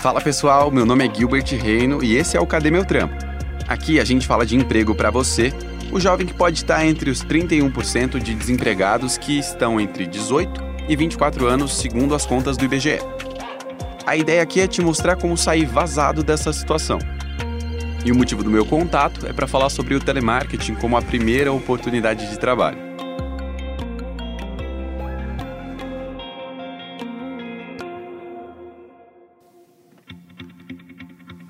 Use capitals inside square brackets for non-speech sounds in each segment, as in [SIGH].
Fala pessoal, meu nome é Gilbert Reino e esse é o Cadê Meu Trampo? Aqui a gente fala de emprego para você, o jovem que pode estar entre os 31% de desempregados que estão entre 18 e 24 anos, segundo as contas do IBGE. A ideia aqui é te mostrar como sair vazado dessa situação. E o motivo do meu contato é para falar sobre o telemarketing como a primeira oportunidade de trabalho.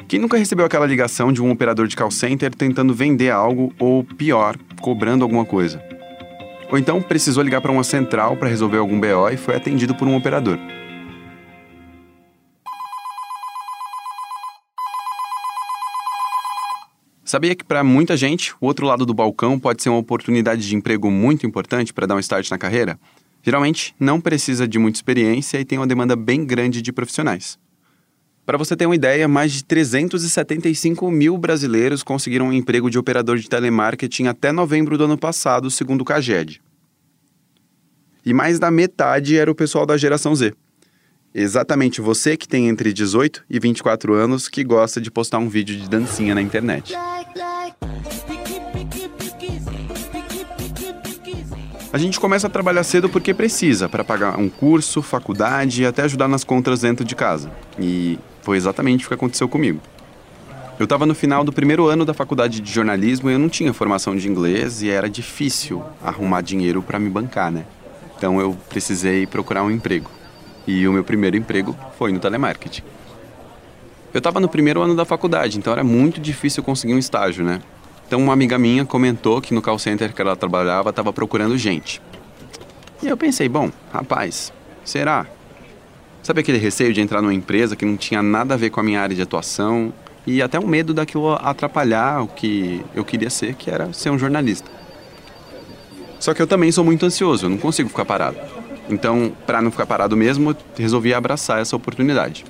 Quem nunca recebeu aquela ligação de um operador de call center tentando vender algo ou, pior, cobrando alguma coisa? Ou então precisou ligar para uma central para resolver algum BO e foi atendido por um operador. Sabia que para muita gente, o outro lado do balcão pode ser uma oportunidade de emprego muito importante para dar um start na carreira? Geralmente, não precisa de muita experiência e tem uma demanda bem grande de profissionais. Para você ter uma ideia, mais de 375 mil brasileiros conseguiram um emprego de operador de telemarketing até novembro do ano passado, segundo o CAGED. E mais da metade era o pessoal da geração Z. Exatamente você que tem entre 18 e 24 anos que gosta de postar um vídeo de dancinha na internet. A gente começa a trabalhar cedo porque precisa, para pagar um curso, faculdade e até ajudar nas contas dentro de casa. E foi exatamente o que aconteceu comigo. Eu estava no final do primeiro ano da faculdade de jornalismo e eu não tinha formação de inglês e era difícil arrumar dinheiro para me bancar, né? Então eu precisei procurar um emprego. E o meu primeiro emprego foi no telemarketing. Eu estava no primeiro ano da faculdade, então era muito difícil conseguir um estágio, né? Então uma amiga minha comentou que no call center que ela trabalhava estava procurando gente. E eu pensei, bom, rapaz, será? Sabe aquele receio de entrar numa empresa que não tinha nada a ver com a minha área de atuação e até um medo daquilo atrapalhar o que eu queria ser, que era ser um jornalista. Só que eu também sou muito ansioso, eu não consigo ficar parado. Então, para não ficar parado mesmo, eu resolvi abraçar essa oportunidade.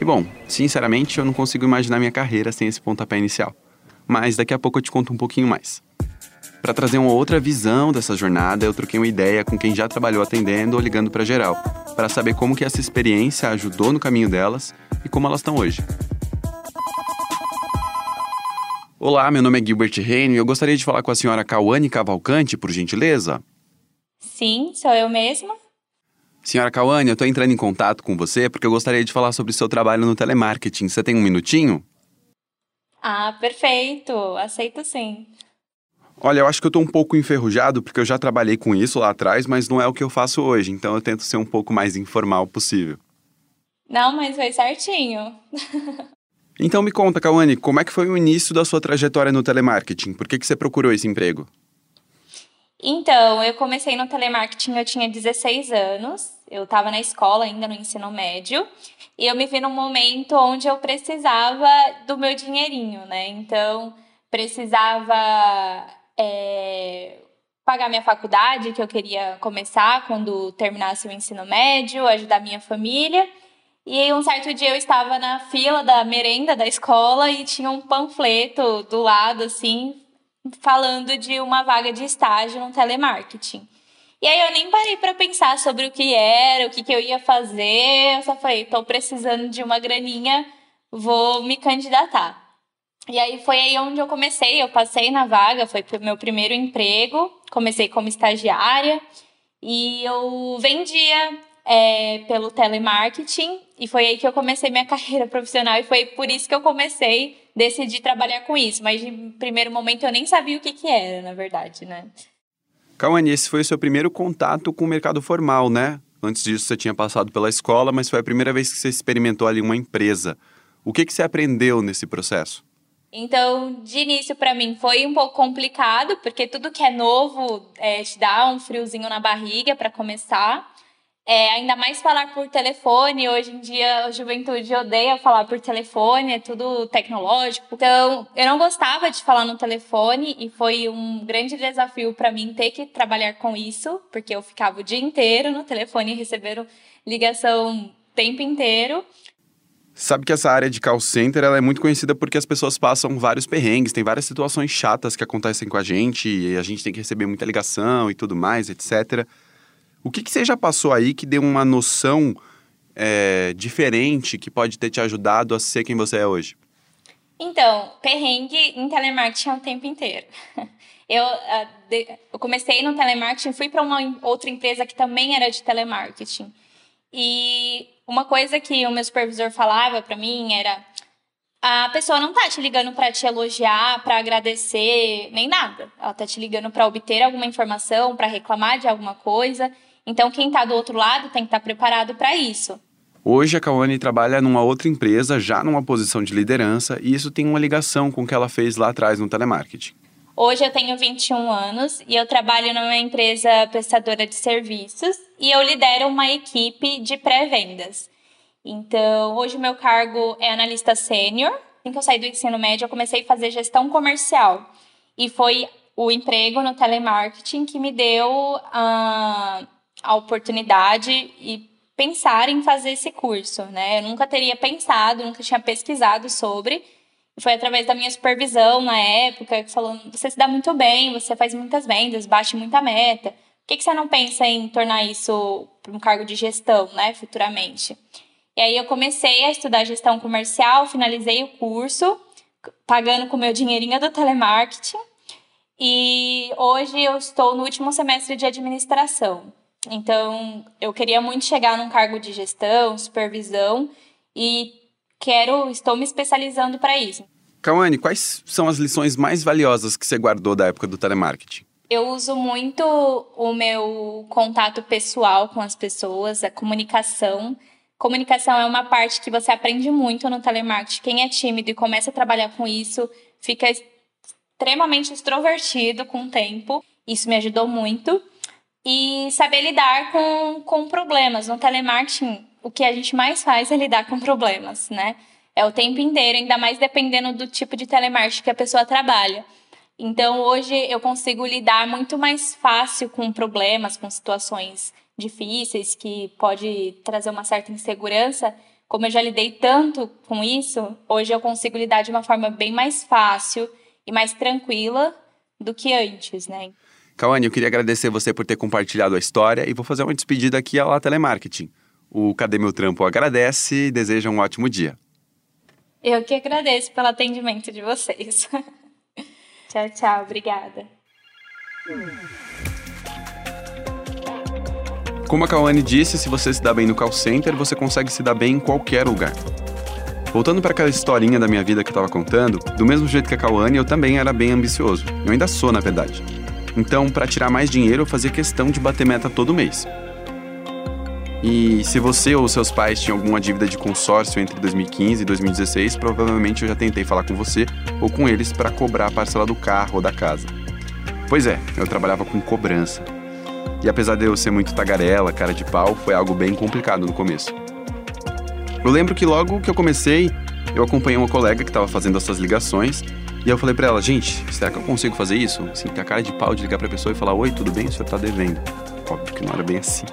E bom, sinceramente, eu não consigo imaginar minha carreira sem esse pontapé inicial. Mas daqui a pouco eu te conto um pouquinho mais. Para trazer uma outra visão dessa jornada, eu troquei uma ideia com quem já trabalhou atendendo ou ligando para geral, para saber como que essa experiência ajudou no caminho delas e como elas estão hoje. Olá, meu nome é Gilbert Reino e eu gostaria de falar com a senhora Cauane Cavalcante, por gentileza. Sim, sou eu mesma. Senhora Cauane, eu estou entrando em contato com você porque eu gostaria de falar sobre o seu trabalho no telemarketing. Você tem um minutinho? Ah, perfeito. Aceito sim. Olha, eu acho que eu estou um pouco enferrujado porque eu já trabalhei com isso lá atrás, mas não é o que eu faço hoje, então eu tento ser um pouco mais informal possível. Não, mas foi certinho. [LAUGHS] então me conta, Cauane, como é que foi o início da sua trajetória no telemarketing? Por que, que você procurou esse emprego? Então, eu comecei no telemarketing, eu tinha 16 anos, eu estava na escola ainda no ensino médio, e eu me vi num momento onde eu precisava do meu dinheirinho, né? Então, precisava é, pagar minha faculdade, que eu queria começar quando terminasse o ensino médio, ajudar minha família. E um certo dia eu estava na fila da merenda da escola e tinha um panfleto do lado, assim, falando de uma vaga de estágio no telemarketing. E aí eu nem parei para pensar sobre o que era, o que, que eu ia fazer. Eu só falei, estou precisando de uma graninha, vou me candidatar. E aí foi aí onde eu comecei, eu passei na vaga, foi o meu primeiro emprego, comecei como estagiária e eu vendia é, pelo telemarketing e foi aí que eu comecei minha [LAUGHS] carreira profissional e foi por isso que eu comecei, decidi trabalhar com isso, mas de primeiro momento eu nem sabia o que que era, na verdade, né? Cauane, esse foi o seu primeiro contato com o mercado formal, né? Antes disso você tinha passado pela escola, mas foi a primeira vez que você experimentou ali uma empresa. O que, que você aprendeu nesse processo? Então, de início para mim foi um pouco complicado, porque tudo que é novo é, te dá um friozinho na barriga para começar. É, ainda mais falar por telefone. Hoje em dia a juventude odeia falar por telefone, é tudo tecnológico. Então, eu não gostava de falar no telefone e foi um grande desafio para mim ter que trabalhar com isso, porque eu ficava o dia inteiro no telefone recebendo ligação o tempo inteiro. Sabe que essa área de call center ela é muito conhecida porque as pessoas passam vários perrengues, tem várias situações chatas que acontecem com a gente e a gente tem que receber muita ligação e tudo mais, etc. O que, que você já passou aí que deu uma noção é, diferente que pode ter te ajudado a ser quem você é hoje? Então, perrengue em telemarketing é o tempo inteiro. [LAUGHS] Eu, de, eu comecei no telemarketing, fui para uma outra empresa que também era de telemarketing. E uma coisa que o meu supervisor falava para mim era: a pessoa não tá te ligando para te elogiar, para agradecer, nem nada. Ela tá te ligando para obter alguma informação, para reclamar de alguma coisa. Então, quem tá do outro lado tem que estar tá preparado para isso. Hoje a Kawane trabalha numa outra empresa, já numa posição de liderança, e isso tem uma ligação com o que ela fez lá atrás no telemarketing. Hoje eu tenho 21 anos e eu trabalho numa empresa prestadora de serviços e eu lidero uma equipe de pré-vendas. Então, hoje o meu cargo é analista sênior. Assim que eu saí do ensino médio, eu comecei a fazer gestão comercial. E foi o emprego no telemarketing que me deu uh, a oportunidade e pensar em fazer esse curso, né? Eu nunca teria pensado, nunca tinha pesquisado sobre. Foi através da minha supervisão na época, falando: você se dá muito bem, você faz muitas vendas, bate muita meta. Que, que você não pensa em tornar isso para um cargo de gestão, né, futuramente? E aí eu comecei a estudar gestão comercial, finalizei o curso, pagando com meu dinheirinho do telemarketing. E hoje eu estou no último semestre de administração. Então, eu queria muito chegar num cargo de gestão, supervisão e quero, estou me especializando para isso. Kawane, quais são as lições mais valiosas que você guardou da época do telemarketing? Eu uso muito o meu contato pessoal com as pessoas, a comunicação. Comunicação é uma parte que você aprende muito no telemarketing. Quem é tímido e começa a trabalhar com isso fica extremamente extrovertido com o tempo. Isso me ajudou muito e saber lidar com, com problemas. No telemarketing, o que a gente mais faz é lidar com problemas, né? É o tempo inteiro, ainda mais dependendo do tipo de telemarketing que a pessoa trabalha. Então, hoje eu consigo lidar muito mais fácil com problemas, com situações difíceis que pode trazer uma certa insegurança. Como eu já lidei tanto com isso, hoje eu consigo lidar de uma forma bem mais fácil e mais tranquila do que antes, né? Kawane, eu queria agradecer você por ter compartilhado a história e vou fazer uma despedida aqui à Telemarketing. O Cadê Meu Trampo agradece e deseja um ótimo dia. Eu que agradeço pelo atendimento de vocês. [LAUGHS] tchau, tchau. Obrigada. Como a Kawane disse, se você se dá bem no call center, você consegue se dar bem em qualquer lugar. Voltando para aquela historinha da minha vida que eu estava contando, do mesmo jeito que a Kawane, eu também era bem ambicioso. Eu ainda sou, na verdade. Então, para tirar mais dinheiro, eu fazia questão de bater meta todo mês. E se você ou seus pais tinham alguma dívida de consórcio entre 2015 e 2016, provavelmente eu já tentei falar com você ou com eles para cobrar a parcela do carro ou da casa. Pois é, eu trabalhava com cobrança. E apesar de eu ser muito tagarela, cara de pau, foi algo bem complicado no começo. Eu lembro que logo que eu comecei, eu acompanhei uma colega que estava fazendo essas ligações e eu falei para ela, gente, será que eu consigo fazer isso? Assim, ter a cara de pau de ligar pra pessoa e falar, oi, tudo bem? O senhor tá devendo. Óbvio que não era bem assim.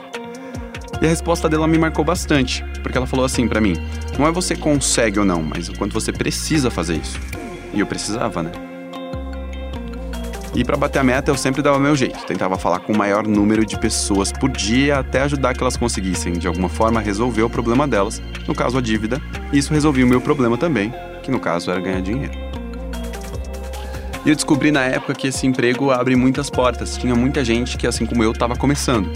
E a resposta dela me marcou bastante, porque ela falou assim para mim: não é você consegue ou não, mas o quanto você precisa fazer isso. E eu precisava, né? E para bater a meta eu sempre dava meu jeito, tentava falar com o maior número de pessoas por dia até ajudar que elas conseguissem de alguma forma resolver o problema delas, no caso a dívida, e isso resolvia o meu problema também, que no caso era ganhar dinheiro. E eu descobri na época que esse emprego abre muitas portas. Tinha muita gente que, assim como eu, estava começando.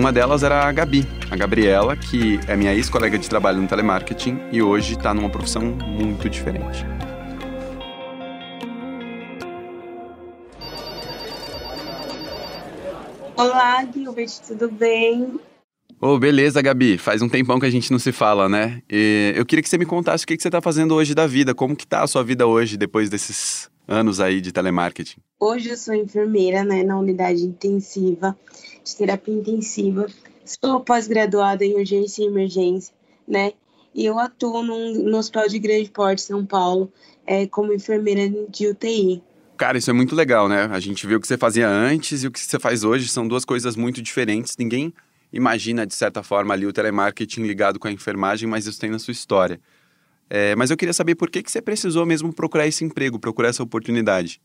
Uma delas era a Gabi, a Gabriela, que é minha ex-colega de trabalho no telemarketing e hoje está numa profissão muito diferente. Olá, Gilbert, tudo bem? Ô, oh, beleza, Gabi. Faz um tempão que a gente não se fala, né? E eu queria que você me contasse o que, você está fazendo hoje da vida. Como que tá a sua vida hoje, depois desses anos aí de telemarketing? Hoje eu sou enfermeira né, na unidade intensiva, de terapia intensiva. Sou pós-graduada em urgência e emergência, né? E eu atuo num, no Hospital de Grande Porte, São Paulo, é, como enfermeira de UTI. Cara, isso é muito legal, né? A gente viu o que você fazia antes e o que você faz hoje são duas coisas muito diferentes. Ninguém imagina, de certa forma, ali o telemarketing ligado com a enfermagem, mas isso tem na sua história. É, mas eu queria saber por que, que você precisou mesmo procurar esse emprego, procurar essa oportunidade.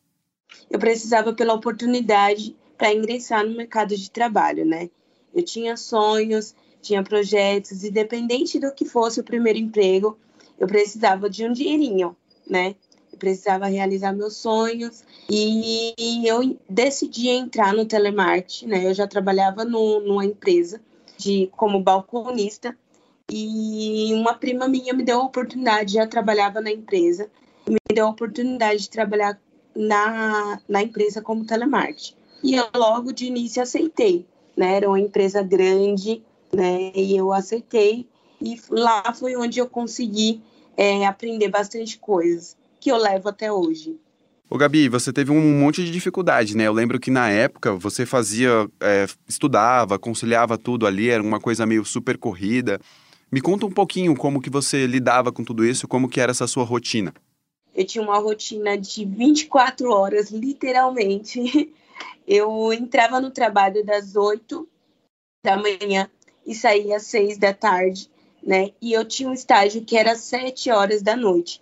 Eu precisava pela oportunidade para ingressar no mercado de trabalho, né? Eu tinha sonhos, tinha projetos, independente do que fosse o primeiro emprego, eu precisava de um dinheirinho, né? Eu precisava realizar meus sonhos e eu decidi entrar no telemarketing, né? Eu já trabalhava no, numa empresa de como balconista e uma prima minha me deu a oportunidade, já trabalhava na empresa, me deu a oportunidade de trabalhar na, na empresa como telemarketing. E eu logo de início aceitei, né? Era uma empresa grande, né? E eu aceitei e lá foi onde eu consegui é, aprender bastante coisas que eu levo até hoje. Ô Gabi, você teve um monte de dificuldade, né? Eu lembro que na época você fazia, é, estudava, conciliava tudo ali, era uma coisa meio super corrida. Me conta um pouquinho como que você lidava com tudo isso, como que era essa sua rotina. Eu tinha uma rotina de 24 horas, literalmente. [LAUGHS] Eu entrava no trabalho das 8 da manhã e saía às 6 da tarde, né? E eu tinha um estágio que era às 7 horas da noite.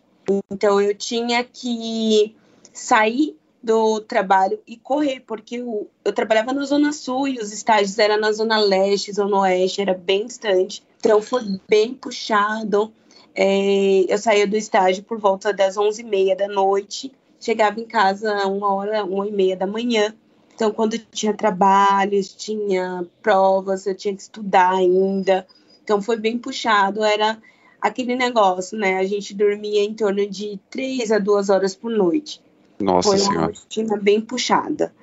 Então eu tinha que sair do trabalho e correr, porque eu, eu trabalhava na Zona Sul e os estágios eram na Zona Leste, Zona Oeste, era bem distante. Então foi bem puxado. É, eu saía do estágio por volta das 11h30 da noite, chegava em casa uma hora, uma e meia da manhã. Então, quando tinha trabalhos, tinha provas, eu tinha que estudar ainda. Então, foi bem puxado. Era aquele negócio, né? A gente dormia em torno de três a duas horas por noite. Nossa Foi Senhora. uma rotina bem puxada.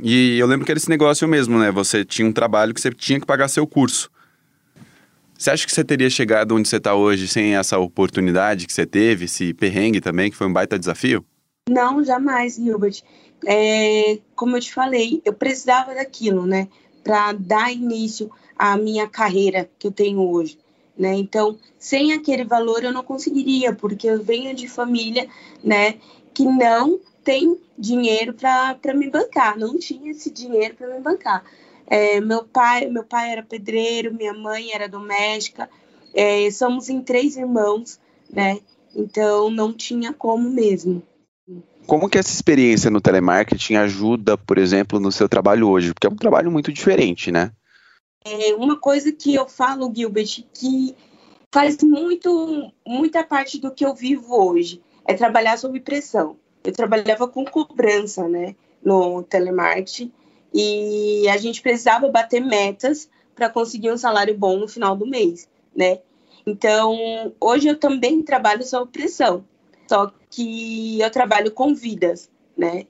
E eu lembro que era esse negócio mesmo, né? Você tinha um trabalho que você tinha que pagar seu curso. Você acha que você teria chegado onde você está hoje sem essa oportunidade que você teve, esse perrengue também, que foi um baita desafio? Não, jamais, Gilbert. É, como eu te falei, eu precisava daquilo, né? Para dar início à minha carreira que eu tenho hoje. Né? Então, sem aquele valor eu não conseguiria, porque eu venho de família, né, que não tem dinheiro para me bancar, não tinha esse dinheiro para me bancar. É, meu pai, meu pai era pedreiro, minha mãe era doméstica, é, somos em três irmãos, né? Então não tinha como mesmo. Como que essa experiência no telemarketing ajuda, por exemplo, no seu trabalho hoje? Porque é um trabalho muito diferente, né? É uma coisa que eu falo, Gilbert, que faz muito, muita parte do que eu vivo hoje, é trabalhar sob pressão. Eu trabalhava com cobrança, né, no telemarketing, e a gente precisava bater metas para conseguir um salário bom no final do mês, né? Então, hoje eu também trabalho sob pressão, só que eu trabalho com vidas, né?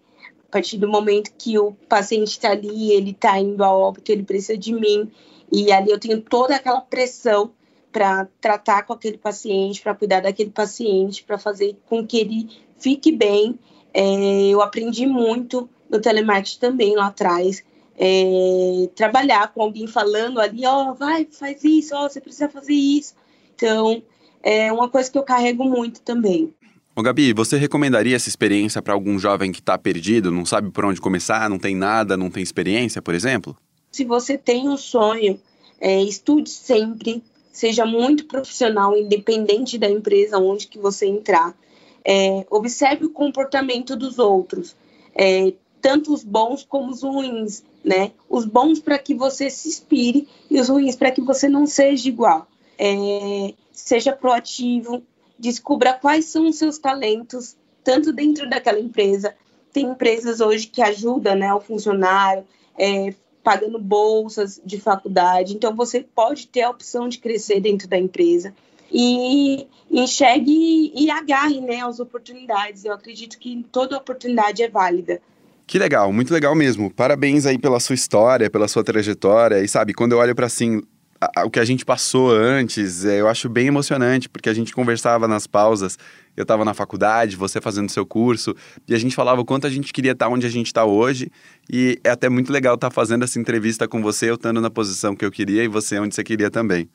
A partir do momento que o paciente está ali, ele está indo a óbito, ele precisa de mim, e ali eu tenho toda aquela pressão para tratar com aquele paciente, para cuidar daquele paciente, para fazer com que ele fique bem. É, eu aprendi muito no telemarketing também lá atrás. É, trabalhar com alguém falando ali, ó, oh, vai, faz isso, ó, oh, você precisa fazer isso. Então, é uma coisa que eu carrego muito também. Ô Gabi, você recomendaria essa experiência para algum jovem que está perdido, não sabe por onde começar, não tem nada, não tem experiência, por exemplo? Se você tem um sonho, é, estude sempre, seja muito profissional, independente da empresa onde que você entrar. É, observe o comportamento dos outros, é, tanto os bons como os ruins, né? Os bons para que você se inspire e os ruins para que você não seja igual. É, seja proativo, descubra quais são os seus talentos, tanto dentro daquela empresa. Tem empresas hoje que ajudam né, o funcionário, é, pagando bolsas de faculdade. Então, você pode ter a opção de crescer dentro da empresa. E enxergue e agarre né, as oportunidades. Eu acredito que toda oportunidade é válida. Que legal, muito legal mesmo. Parabéns aí pela sua história, pela sua trajetória. E sabe, quando eu olho para assim, a, a, o que a gente passou antes, é, eu acho bem emocionante, porque a gente conversava nas pausas. Eu estava na faculdade, você fazendo seu curso, e a gente falava o quanto a gente queria estar onde a gente está hoje. E é até muito legal estar fazendo essa entrevista com você, eu estando na posição que eu queria e você onde você queria também.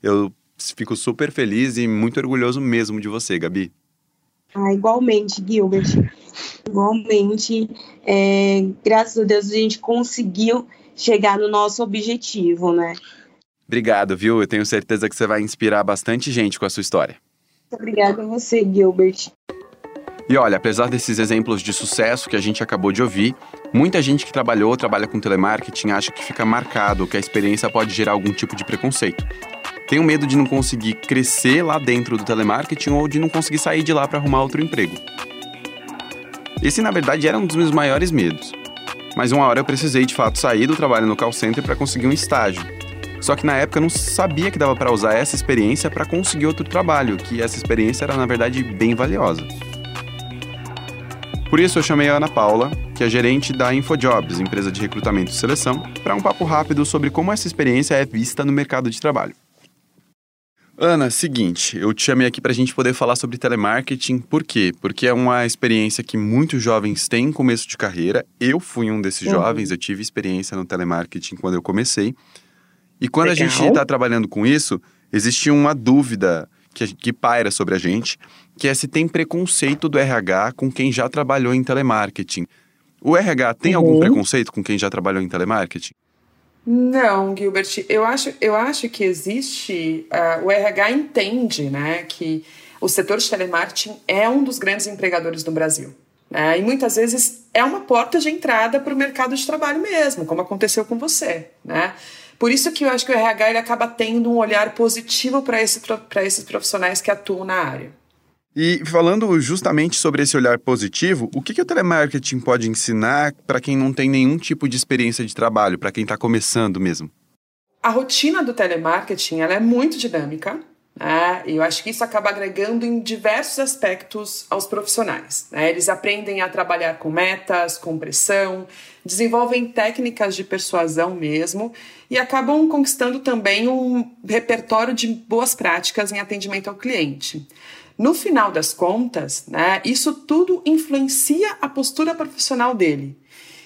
Eu fico super feliz e muito orgulhoso mesmo de você, Gabi. Ah, igualmente, Gilbert. Igualmente, é, graças a Deus a gente conseguiu chegar no nosso objetivo, né? Obrigado, viu? Eu tenho certeza que você vai inspirar bastante gente com a sua história. Obrigada a você, Gilbert. E olha, apesar desses exemplos de sucesso que a gente acabou de ouvir, Muita gente que trabalhou ou trabalha com telemarketing acha que fica marcado, que a experiência pode gerar algum tipo de preconceito. Tenho medo de não conseguir crescer lá dentro do telemarketing ou de não conseguir sair de lá para arrumar outro emprego. Esse, na verdade, era um dos meus maiores medos. Mas uma hora eu precisei de fato sair do trabalho no call center para conseguir um estágio. Só que na época eu não sabia que dava para usar essa experiência para conseguir outro trabalho, que essa experiência era na verdade bem valiosa. Por isso eu chamei a Ana Paula, que é gerente da InfoJobs, empresa de recrutamento e seleção, para um papo rápido sobre como essa experiência é vista no mercado de trabalho. Ana, seguinte, eu te chamei aqui para a gente poder falar sobre telemarketing. Por quê? Porque é uma experiência que muitos jovens têm em começo de carreira. Eu fui um desses uhum. jovens, eu tive experiência no telemarketing quando eu comecei. E quando Legal. a gente está trabalhando com isso, existe uma dúvida que, que paira sobre a gente, que é se tem preconceito do RH com quem já trabalhou em telemarketing. O RH tem uhum. algum preconceito com quem já trabalhou em telemarketing? Não, Gilbert, eu acho, eu acho que existe. Uh, o RH entende né, que o setor de telemarketing é um dos grandes empregadores do Brasil. Né, e muitas vezes é uma porta de entrada para o mercado de trabalho mesmo, como aconteceu com você. Né? Por isso que eu acho que o RH ele acaba tendo um olhar positivo para esse, esses profissionais que atuam na área. E falando justamente sobre esse olhar positivo, o que, que o telemarketing pode ensinar para quem não tem nenhum tipo de experiência de trabalho, para quem está começando mesmo? A rotina do telemarketing ela é muito dinâmica, né? E eu acho que isso acaba agregando em diversos aspectos aos profissionais. Né? Eles aprendem a trabalhar com metas, com pressão, desenvolvem técnicas de persuasão mesmo e acabam conquistando também um repertório de boas práticas em atendimento ao cliente. No final das contas, né, isso tudo influencia a postura profissional dele.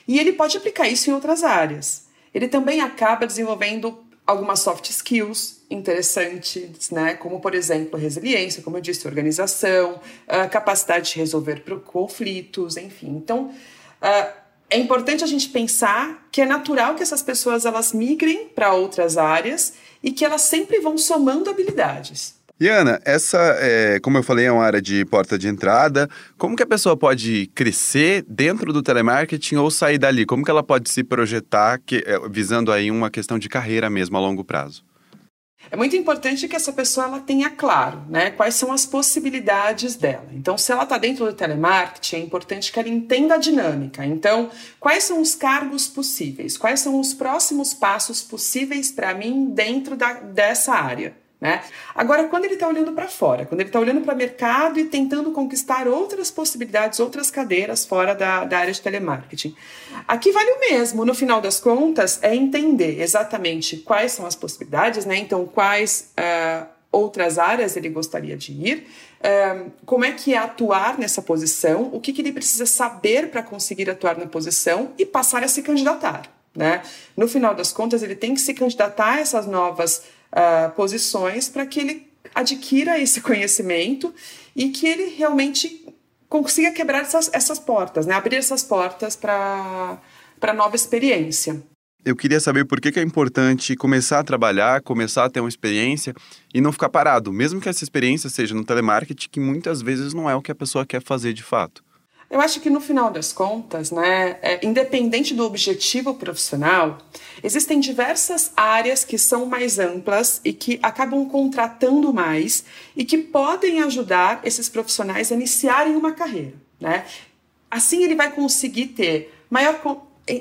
E ele pode aplicar isso em outras áreas. Ele também acaba desenvolvendo algumas soft skills interessantes, né? Como, por exemplo, resiliência, como eu disse, organização, capacidade de resolver conflitos, enfim. Então, é importante a gente pensar que é natural que essas pessoas elas migrem para outras áreas e que elas sempre vão somando habilidades. E Ana, essa, é, como eu falei, é uma área de porta de entrada. Como que a pessoa pode crescer dentro do telemarketing ou sair dali? Como que ela pode se projetar que, é, visando aí uma questão de carreira mesmo a longo prazo? É muito importante que essa pessoa ela tenha claro né, quais são as possibilidades dela. Então, se ela está dentro do telemarketing, é importante que ela entenda a dinâmica. Então, quais são os cargos possíveis? Quais são os próximos passos possíveis para mim dentro da, dessa área? Né? Agora, quando ele está olhando para fora, quando ele está olhando para o mercado e tentando conquistar outras possibilidades, outras cadeiras fora da, da área de telemarketing, aqui vale o mesmo. No final das contas, é entender exatamente quais são as possibilidades, né? então, quais uh, outras áreas ele gostaria de ir, uh, como é que é atuar nessa posição, o que, que ele precisa saber para conseguir atuar na posição e passar a se candidatar. Né? No final das contas, ele tem que se candidatar a essas novas uh, posições para que ele adquira esse conhecimento e que ele realmente consiga quebrar essas, essas portas, né? abrir essas portas para nova experiência. Eu queria saber por que, que é importante começar a trabalhar, começar a ter uma experiência e não ficar parado, mesmo que essa experiência seja no telemarketing, que muitas vezes não é o que a pessoa quer fazer de fato. Eu acho que no final das contas, né, é, independente do objetivo profissional, existem diversas áreas que são mais amplas e que acabam contratando mais e que podem ajudar esses profissionais a iniciarem uma carreira. Né? Assim, ele vai conseguir ter maior.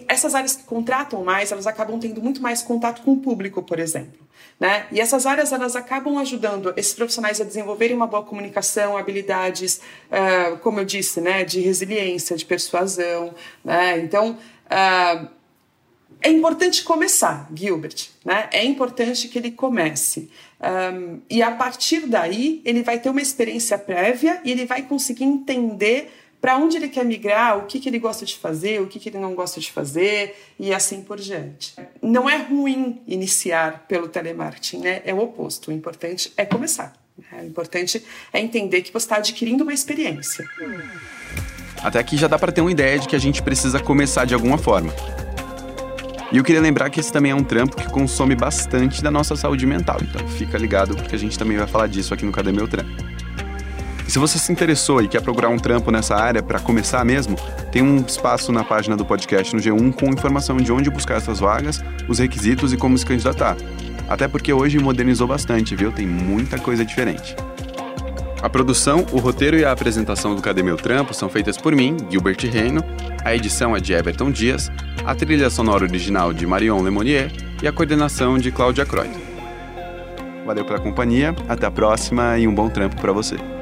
Essas áreas que contratam mais, elas acabam tendo muito mais contato com o público, por exemplo. Né? E essas áreas elas acabam ajudando esses profissionais a desenvolverem uma boa comunicação, habilidades, uh, como eu disse, né, de resiliência, de persuasão. Né? Então, uh, é importante começar, Gilbert. Né? É importante que ele comece. Um, e a partir daí, ele vai ter uma experiência prévia e ele vai conseguir entender para onde ele quer migrar, o que, que ele gosta de fazer, o que, que ele não gosta de fazer e assim por diante. Não é ruim iniciar pelo telemarketing, né? é o oposto. O importante é começar. Né? O importante é entender que você está adquirindo uma experiência. Até aqui já dá para ter uma ideia de que a gente precisa começar de alguma forma. E eu queria lembrar que esse também é um trampo que consome bastante da nossa saúde mental. Então fica ligado porque a gente também vai falar disso aqui no Cadê Meu Trampo. E se você se interessou e quer procurar um trampo nessa área para começar mesmo, tem um espaço na página do podcast no G1 com informação de onde buscar essas vagas, os requisitos e como se candidatar. Até porque hoje modernizou bastante, viu? Tem muita coisa diferente. A produção, o roteiro e a apresentação do Cadê Meu Trampo são feitas por mim, Gilbert Reino, a edição é de Everton Dias, a trilha sonora original de Marion Lemonnier e a coordenação de Cláudia Croy. Valeu pela companhia, até a próxima e um bom trampo para você.